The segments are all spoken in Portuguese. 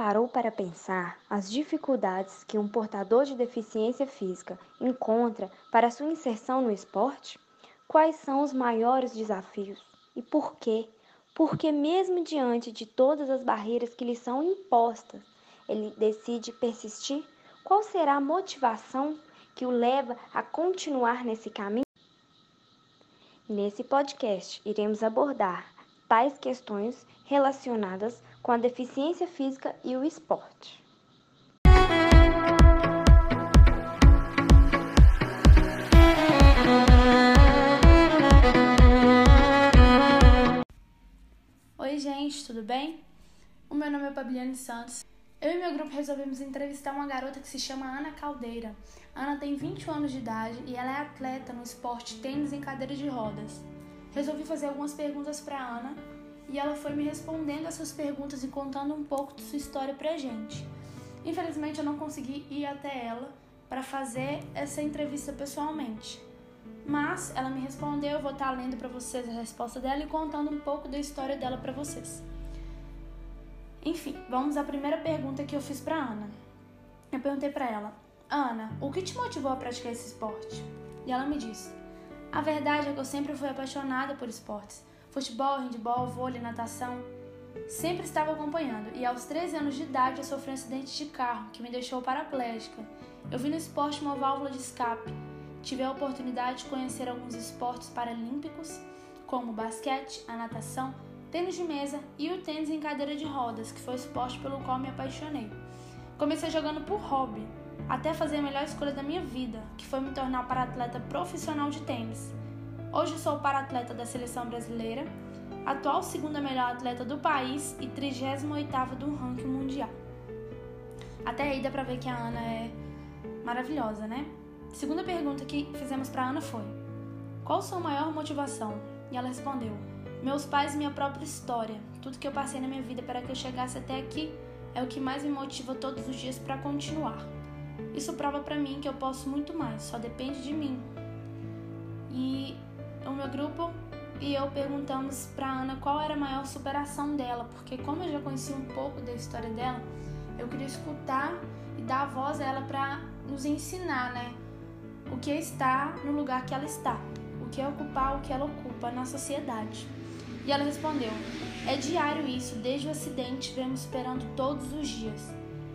parou para pensar as dificuldades que um portador de deficiência física encontra para sua inserção no esporte? Quais são os maiores desafios e por quê? Porque, mesmo diante de todas as barreiras que lhe são impostas, ele decide persistir? Qual será a motivação que o leva a continuar nesse caminho? Nesse podcast, iremos abordar tais questões relacionadas com a deficiência física e o esporte. Oi, gente, tudo bem? O meu nome é Pabliane Santos. Eu e meu grupo resolvemos entrevistar uma garota que se chama Ana Caldeira. Ana tem 21 anos de idade e ela é atleta no esporte tênis em cadeira de rodas. Resolvi fazer algumas perguntas para Ana e ela foi me respondendo essas perguntas e contando um pouco de sua história pra gente. Infelizmente eu não consegui ir até ela para fazer essa entrevista pessoalmente. Mas ela me respondeu, eu vou estar lendo para vocês a resposta dela e contando um pouco da história dela para vocês. Enfim, vamos à primeira pergunta que eu fiz para Ana. Eu perguntei para ela: "Ana, o que te motivou a praticar esse esporte?" E ela me disse: "A verdade é que eu sempre fui apaixonada por esportes futebol, handball, vôlei, natação. Sempre estava acompanhando e aos 13 anos de idade eu sofri um acidente de carro que me deixou paraplégica. Eu vi no esporte uma válvula de escape. Tive a oportunidade de conhecer alguns esportes paralímpicos, como o basquete, a natação, tênis de mesa e o tênis em cadeira de rodas, que foi o esporte pelo qual me apaixonei. Comecei jogando por hobby, até fazer a melhor escolha da minha vida, que foi me tornar para atleta profissional de tênis. Hoje sou para-atleta da seleção brasileira, atual segunda melhor atleta do país e 38ª do ranking mundial. Até aí dá pra ver que a Ana é maravilhosa, né? Segunda pergunta que fizemos para Ana foi: Qual sua maior motivação? E ela respondeu: Meus pais e minha própria história. Tudo que eu passei na minha vida para que eu chegasse até aqui é o que mais me motiva todos os dias para continuar. Isso prova para mim que eu posso muito mais, só depende de mim. E o meu grupo e eu perguntamos para Ana qual era a maior superação dela, porque como eu já conhecia um pouco da história dela, eu queria escutar e dar voz a ela para nos ensinar, né, o que é no lugar que ela está, o que é ocupar o que ela ocupa na sociedade. E ela respondeu: É diário isso, desde o acidente venho superando todos os dias,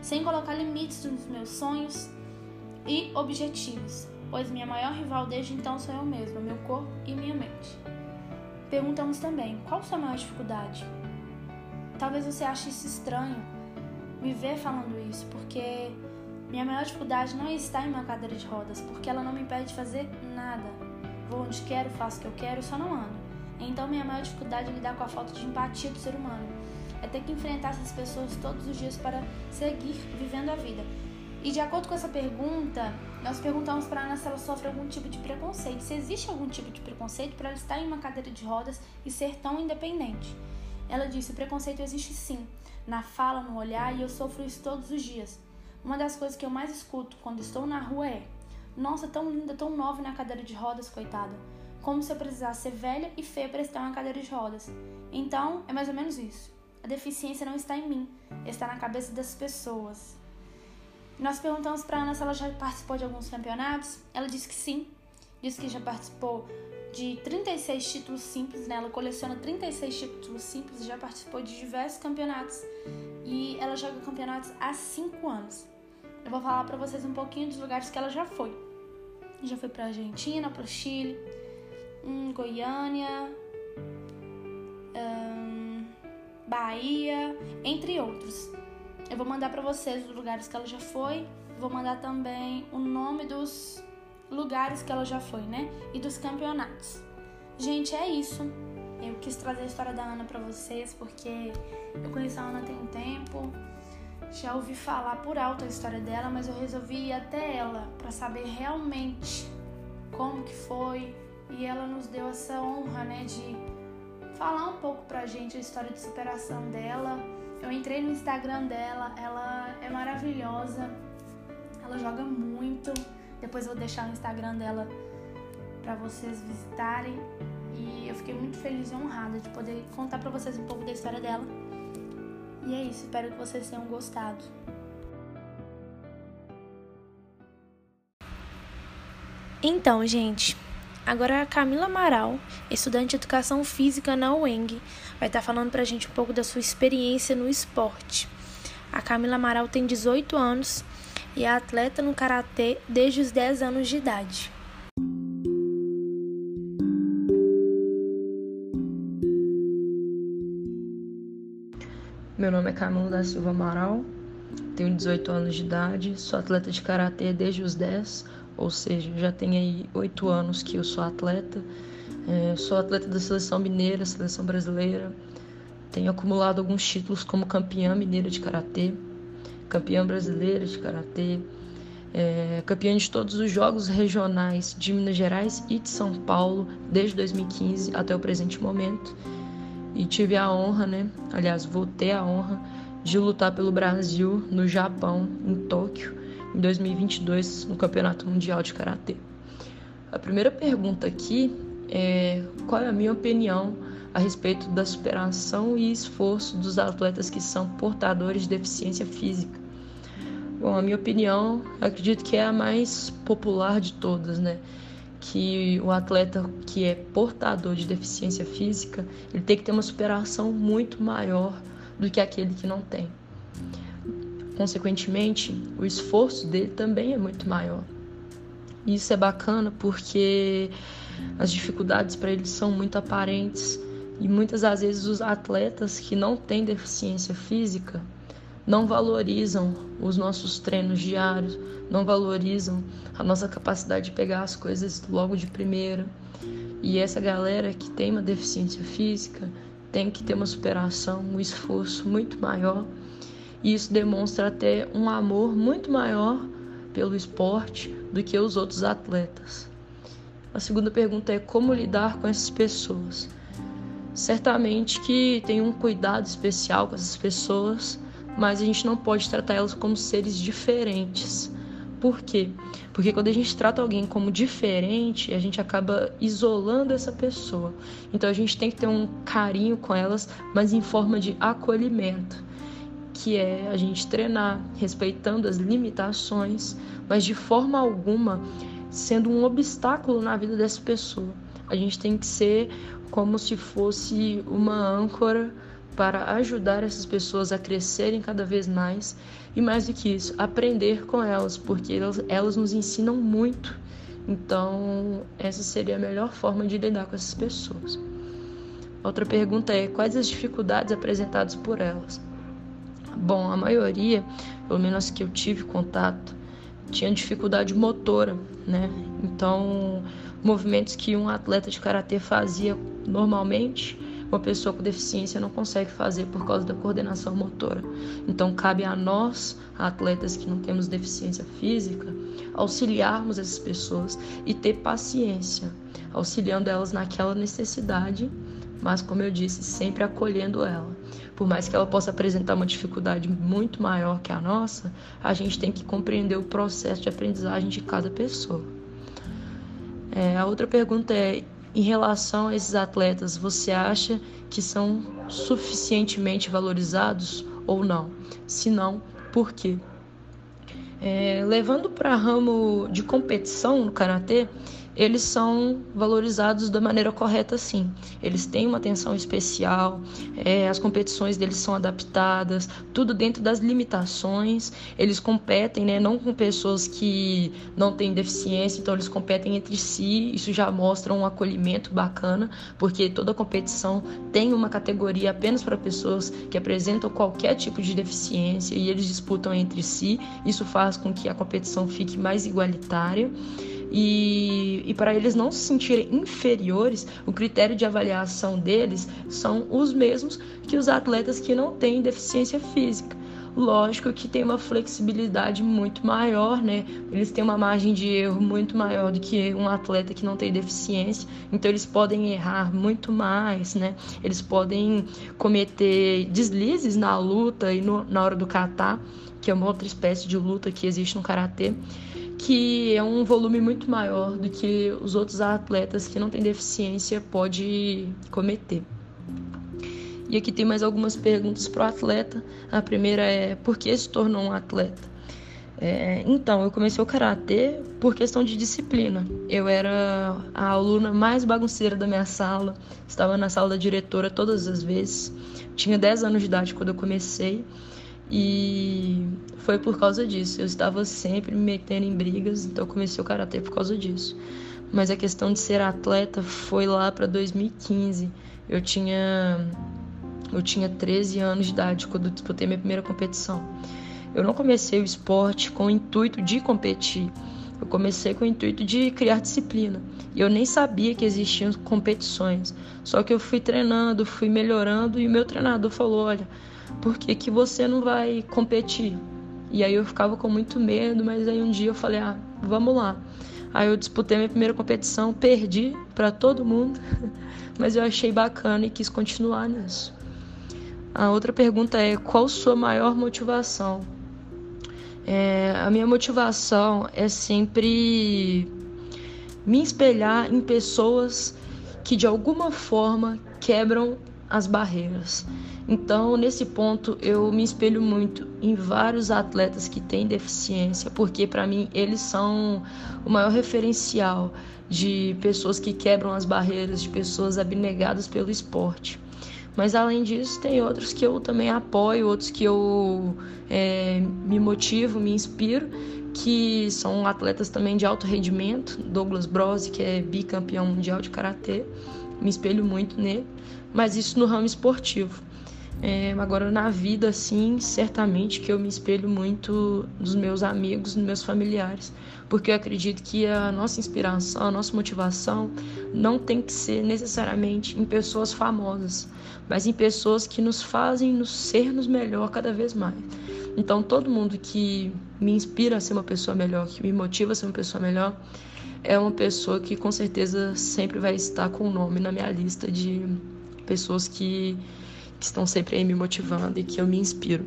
sem colocar limites nos meus sonhos e objetivos pois minha maior rival desde então sou eu mesma, meu corpo e minha mente. Perguntamos também: qual sua maior dificuldade? Talvez você ache isso estranho me ver falando isso, porque minha maior dificuldade não é estar em uma cadeira de rodas, porque ela não me impede de fazer nada. Vou onde quero, faço o que eu quero, só não ando. Então, minha maior dificuldade é lidar com a falta de empatia do ser humano. É ter que enfrentar essas pessoas todos os dias para seguir vivendo a vida. E de acordo com essa pergunta, nós perguntamos para Ana se ela sofre algum tipo de preconceito, se existe algum tipo de preconceito para ela estar em uma cadeira de rodas e ser tão independente. Ela disse: o preconceito existe sim, na fala, no olhar, e eu sofro isso todos os dias. Uma das coisas que eu mais escuto quando estou na rua é: Nossa, tão linda, tão nova na cadeira de rodas, coitada. Como se eu precisasse ser velha e feia para estar na cadeira de rodas. Então, é mais ou menos isso. A deficiência não está em mim, está na cabeça das pessoas. Nós perguntamos para Ana se ela já participou de alguns campeonatos. Ela disse que sim. Disse que já participou de 36 títulos simples, né? Ela coleciona 36 títulos simples, já participou de diversos campeonatos e ela joga campeonatos há 5 anos. Eu vou falar para vocês um pouquinho dos lugares que ela já foi. Já foi para Argentina, para o Chile, hum, Goiânia, hum, Bahia, entre outros. Eu vou mandar para vocês os lugares que ela já foi. Vou mandar também o nome dos lugares que ela já foi, né? E dos campeonatos. Gente, é isso. Eu quis trazer a história da Ana para vocês porque eu conheço a Ana tem um tempo. Já ouvi falar por alto a história dela, mas eu resolvi ir até ela para saber realmente como que foi. E ela nos deu essa honra, né, de falar um pouco pra gente a história de superação dela eu entrei no Instagram dela, ela é maravilhosa, ela joga muito. Depois eu vou deixar o Instagram dela para vocês visitarem. E eu fiquei muito feliz e honrada de poder contar para vocês um pouco da história dela. E é isso, espero que vocês tenham gostado. Então, gente, agora a Camila Amaral, estudante de educação física na UENG, vai estar falando pra gente um pouco da sua experiência no esporte. A Camila Amaral tem 18 anos e é atleta no karatê desde os 10 anos de idade. Meu nome é Camila da Silva Amaral, tenho 18 anos de idade, sou atleta de karatê desde os 10, ou seja, já tenho aí 8 anos que eu sou atleta. É, sou atleta da seleção mineira, seleção brasileira. Tenho acumulado alguns títulos como campeã mineira de karatê, campeã brasileira de karatê, é, campeã de todos os jogos regionais de Minas Gerais e de São Paulo desde 2015 até o presente momento e tive a honra, né? Aliás, vou ter a honra de lutar pelo Brasil no Japão, em Tóquio, em 2022, no Campeonato Mundial de Karatê. A primeira pergunta aqui é qual é a minha opinião a respeito da superação e esforço dos atletas que são portadores de deficiência física. Bom, a minha opinião, acredito que é a mais popular de todas, né? que o atleta que é portador de deficiência física, ele tem que ter uma superação muito maior do que aquele que não tem. Consequentemente, o esforço dele também é muito maior. Isso é bacana porque as dificuldades para ele são muito aparentes e muitas das vezes os atletas que não têm deficiência física não valorizam os nossos treinos diários, não valorizam a nossa capacidade de pegar as coisas logo de primeira. E essa galera que tem uma deficiência física tem que ter uma superação, um esforço muito maior. E isso demonstra até um amor muito maior pelo esporte do que os outros atletas. A segunda pergunta é como lidar com essas pessoas. Certamente que tem um cuidado especial com essas pessoas, mas a gente não pode tratar elas como seres diferentes. Por quê? Porque quando a gente trata alguém como diferente, a gente acaba isolando essa pessoa. Então a gente tem que ter um carinho com elas, mas em forma de acolhimento, que é a gente treinar respeitando as limitações, mas de forma alguma sendo um obstáculo na vida dessa pessoa. A gente tem que ser como se fosse uma âncora para ajudar essas pessoas a crescerem cada vez mais e mais do que isso, aprender com elas, porque elas, elas nos ensinam muito. Então, essa seria a melhor forma de lidar com essas pessoas. Outra pergunta é: quais as dificuldades apresentadas por elas? Bom, a maioria, pelo menos que eu tive contato, tinha dificuldade motora, né? Então, movimentos que um atleta de karatê fazia normalmente, uma pessoa com deficiência não consegue fazer por causa da coordenação motora. Então, cabe a nós, atletas que não temos deficiência física, auxiliarmos essas pessoas e ter paciência, auxiliando elas naquela necessidade, mas, como eu disse, sempre acolhendo ela. Por mais que ela possa apresentar uma dificuldade muito maior que a nossa, a gente tem que compreender o processo de aprendizagem de cada pessoa. É, a outra pergunta é: em relação a esses atletas, você acha que são suficientemente valorizados ou não? Se não, por quê? É, levando para ramo de competição no karatê, eles são valorizados da maneira correta, sim. Eles têm uma atenção especial, é, as competições deles são adaptadas, tudo dentro das limitações. Eles competem, né, não com pessoas que não têm deficiência, então eles competem entre si. Isso já mostra um acolhimento bacana, porque toda competição tem uma categoria apenas para pessoas que apresentam qualquer tipo de deficiência e eles disputam entre si. Isso faz com que a competição fique mais igualitária. E, e para eles não se sentirem inferiores, o critério de avaliação deles são os mesmos que os atletas que não têm deficiência física. Lógico que tem uma flexibilidade muito maior, né? Eles têm uma margem de erro muito maior do que um atleta que não tem deficiência, então eles podem errar muito mais, né? Eles podem cometer deslizes na luta e no, na hora do kata, que é uma outra espécie de luta que existe no karatê que é um volume muito maior do que os outros atletas que não têm deficiência pode cometer. E aqui tem mais algumas perguntas para o atleta. A primeira é: por que se tornou um atleta? É, então, eu comecei o karatê por questão de disciplina. Eu era a aluna mais bagunceira da minha sala, estava na sala da diretora todas as vezes. Tinha 10 anos de idade quando eu comecei e foi por causa disso. Eu estava sempre me metendo em brigas, então comecei o karatê por causa disso. Mas a questão de ser atleta foi lá para 2015. Eu tinha eu tinha 13 anos de idade quando disputei minha primeira competição. Eu não comecei o esporte com o intuito de competir. Eu comecei com o intuito de criar disciplina. E eu nem sabia que existiam competições. Só que eu fui treinando, fui melhorando e o meu treinador falou: "Olha, por que, que você não vai competir? E aí eu ficava com muito medo, mas aí um dia eu falei, ah, vamos lá. Aí eu disputei minha primeira competição, perdi para todo mundo, mas eu achei bacana e quis continuar nisso. A outra pergunta é: qual sua maior motivação? É, a minha motivação é sempre me espelhar em pessoas que de alguma forma quebram as barreiras. Então, nesse ponto, eu me espelho muito em vários atletas que têm deficiência, porque para mim eles são o maior referencial de pessoas que quebram as barreiras, de pessoas abnegadas pelo esporte. Mas além disso, tem outros que eu também apoio, outros que eu é, me motivo, me inspiro, que são atletas também de alto rendimento. Douglas Brose, que é bicampeão mundial de karatê, me espelho muito nele, mas isso no ramo esportivo. É, agora na vida, assim, certamente que eu me espelho muito nos meus amigos, nos meus familiares, porque eu acredito que a nossa inspiração, a nossa motivação não tem que ser necessariamente em pessoas famosas, mas em pessoas que nos fazem nos sermos melhor cada vez mais. Então, todo mundo que me inspira a ser uma pessoa melhor, que me motiva a ser uma pessoa melhor, é uma pessoa que com certeza sempre vai estar com o nome na minha lista de pessoas que que estão sempre aí me motivando e que eu me inspiro.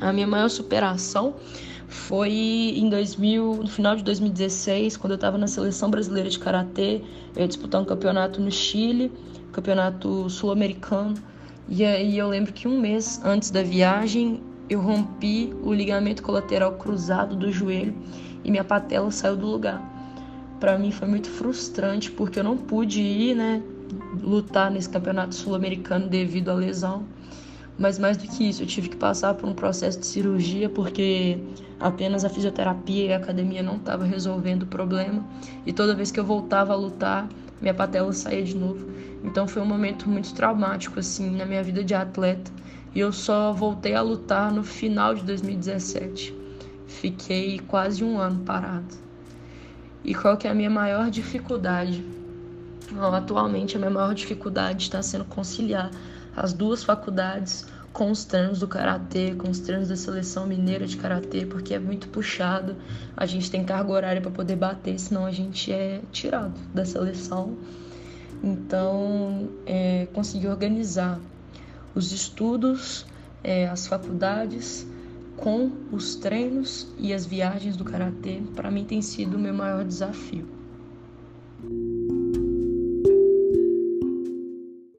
A minha maior superação foi em 2000, no final de 2016, quando eu estava na seleção brasileira de karatê, eu ia disputar um campeonato no Chile, campeonato sul-americano. E aí eu lembro que um mês antes da viagem, eu rompi o ligamento colateral cruzado do joelho e minha patela saiu do lugar. Para mim foi muito frustrante porque eu não pude ir, né? lutar nesse campeonato sul-americano devido à lesão. Mas mais do que isso, eu tive que passar por um processo de cirurgia porque apenas a fisioterapia e a academia não estavam resolvendo o problema. E toda vez que eu voltava a lutar, minha patela saía de novo. Então foi um momento muito traumático assim na minha vida de atleta. E eu só voltei a lutar no final de 2017. Fiquei quase um ano parado. E qual que é a minha maior dificuldade? Atualmente, a minha maior dificuldade está sendo conciliar as duas faculdades com os treinos do karatê, com os treinos da seleção mineira de karatê, porque é muito puxado. A gente tem carga horária para poder bater, senão a gente é tirado da seleção. Então, é, conseguir organizar os estudos, é, as faculdades com os treinos e as viagens do karatê, para mim tem sido o meu maior desafio.